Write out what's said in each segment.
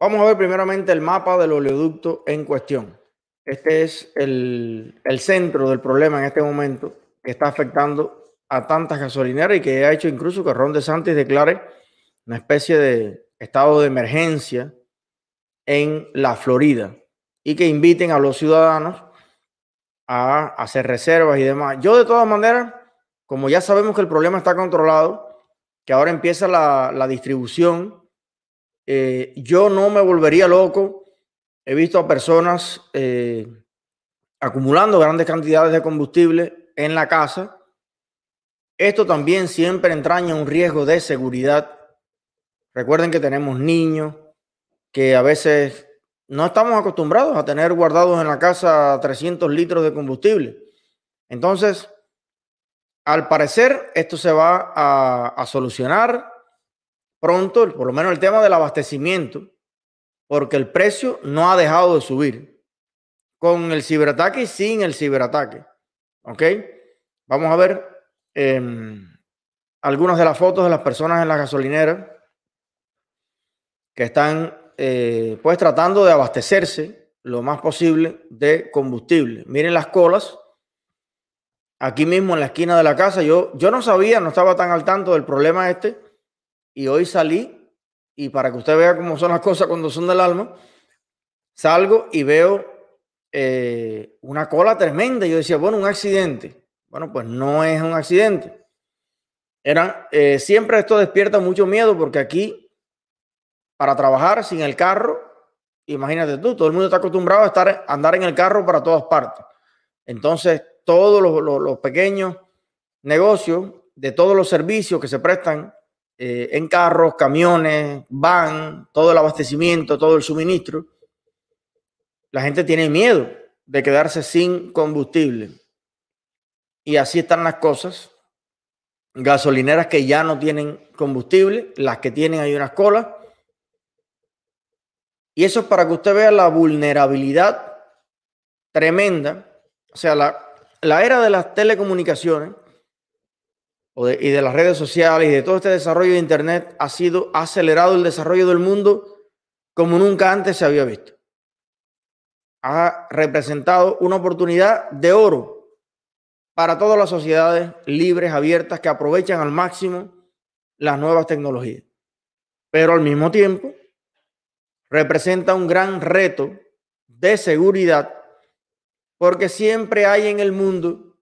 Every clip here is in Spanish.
Vamos a ver primeramente el mapa del oleoducto en cuestión. Este es el, el, centro del problema en este momento que está afectando a tantas gasolineras y que ha hecho incluso que Ron DeSantis declare una especie de estado de emergencia en la Florida y que inviten a los ciudadanos a hacer reservas y demás. Yo de todas maneras, como ya sabemos que el problema está controlado, que ahora empieza la, la distribución eh, yo no me volvería loco. He visto a personas eh, acumulando grandes cantidades de combustible en la casa. Esto también siempre entraña un riesgo de seguridad. Recuerden que tenemos niños que a veces no estamos acostumbrados a tener guardados en la casa 300 litros de combustible. Entonces, al parecer, esto se va a, a solucionar pronto, por lo menos el tema del abastecimiento, porque el precio no ha dejado de subir con el ciberataque y sin el ciberataque. ¿Ok? Vamos a ver em, algunas de las fotos de las personas en la gasolinera que están eh, pues tratando de abastecerse lo más posible de combustible. Miren las colas. Aquí mismo en la esquina de la casa, yo, yo no sabía, no estaba tan al tanto del problema este y hoy salí, y para que usted vea cómo son las cosas cuando son del alma, salgo y veo eh, una cola tremenda. Yo decía, bueno, un accidente. Bueno, pues no es un accidente. Era, eh, siempre esto despierta mucho miedo porque aquí, para trabajar sin el carro, imagínate tú, todo el mundo está acostumbrado a estar, andar en el carro para todas partes. Entonces, todos los, los pequeños negocios, de todos los servicios que se prestan eh, en carros, camiones, van, todo el abastecimiento, todo el suministro, la gente tiene miedo de quedarse sin combustible. Y así están las cosas. Gasolineras que ya no tienen combustible, las que tienen hay unas colas. Y eso es para que usted vea la vulnerabilidad tremenda. O sea, la, la era de las telecomunicaciones y de las redes sociales y de todo este desarrollo de Internet ha sido acelerado el desarrollo del mundo como nunca antes se había visto. Ha representado una oportunidad de oro para todas las sociedades libres, abiertas, que aprovechan al máximo las nuevas tecnologías. Pero al mismo tiempo representa un gran reto de seguridad porque siempre hay en el mundo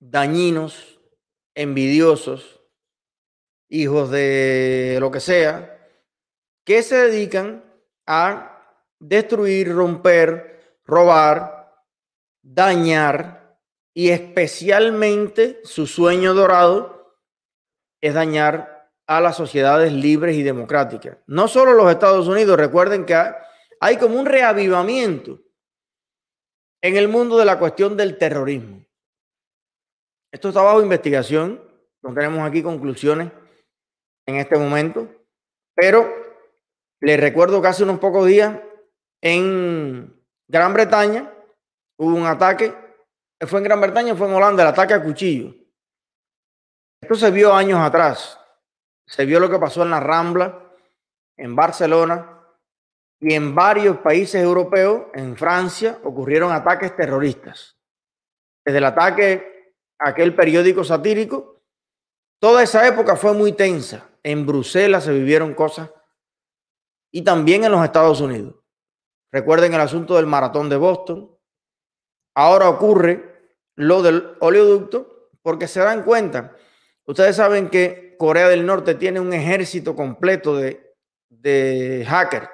dañinos envidiosos, hijos de lo que sea, que se dedican a destruir, romper, robar, dañar y especialmente su sueño dorado es dañar a las sociedades libres y democráticas. No solo los Estados Unidos, recuerden que hay como un reavivamiento en el mundo de la cuestión del terrorismo. Esto está bajo investigación. No tenemos aquí conclusiones en este momento. Pero les recuerdo que hace unos pocos días en Gran Bretaña hubo un ataque. ¿Fue en Gran Bretaña fue en Holanda? El ataque a cuchillo. Esto se vio años atrás. Se vio lo que pasó en la Rambla, en Barcelona y en varios países europeos, en Francia, ocurrieron ataques terroristas. Desde el ataque aquel periódico satírico. Toda esa época fue muy tensa. En Bruselas se vivieron cosas y también en los Estados Unidos. Recuerden el asunto del maratón de Boston. Ahora ocurre lo del oleoducto porque se dan cuenta. Ustedes saben que Corea del Norte tiene un ejército completo de, de hackers.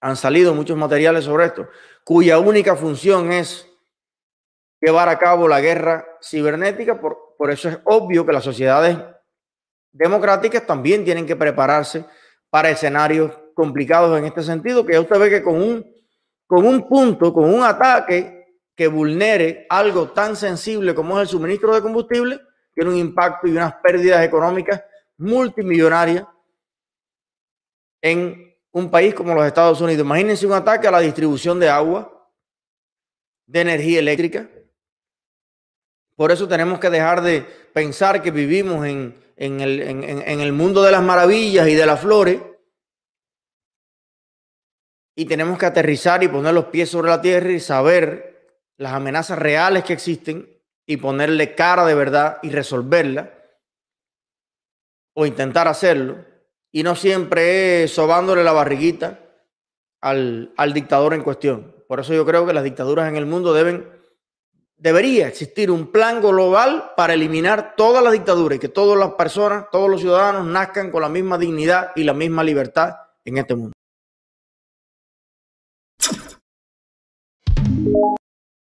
Han salido muchos materiales sobre esto, cuya única función es llevar a cabo la guerra cibernética. Por, por eso es obvio que las sociedades democráticas también tienen que prepararse para escenarios complicados en este sentido, que usted ve que con un, con un punto, con un ataque que vulnere algo tan sensible como es el suministro de combustible, tiene un impacto y unas pérdidas económicas multimillonarias en un país como los Estados Unidos. Imagínense un ataque a la distribución de agua, de energía eléctrica, por eso tenemos que dejar de pensar que vivimos en, el, en, el mundo de las maravillas y de las flores y tenemos que aterrizar y poner los pies sobre la tierra y saber las amenazas reales que existen y ponerle cara de verdad y resolverla o intentar hacerlo y no siempre sobándole la barriguita al, al dictador en cuestión. Por eso yo creo que las dictaduras en el mundo deben, debería existir un plan global para eliminar todas las dictaduras y que todas las personas, todos los ciudadanos nazcan con la misma dignidad y la misma libertad en este mundo.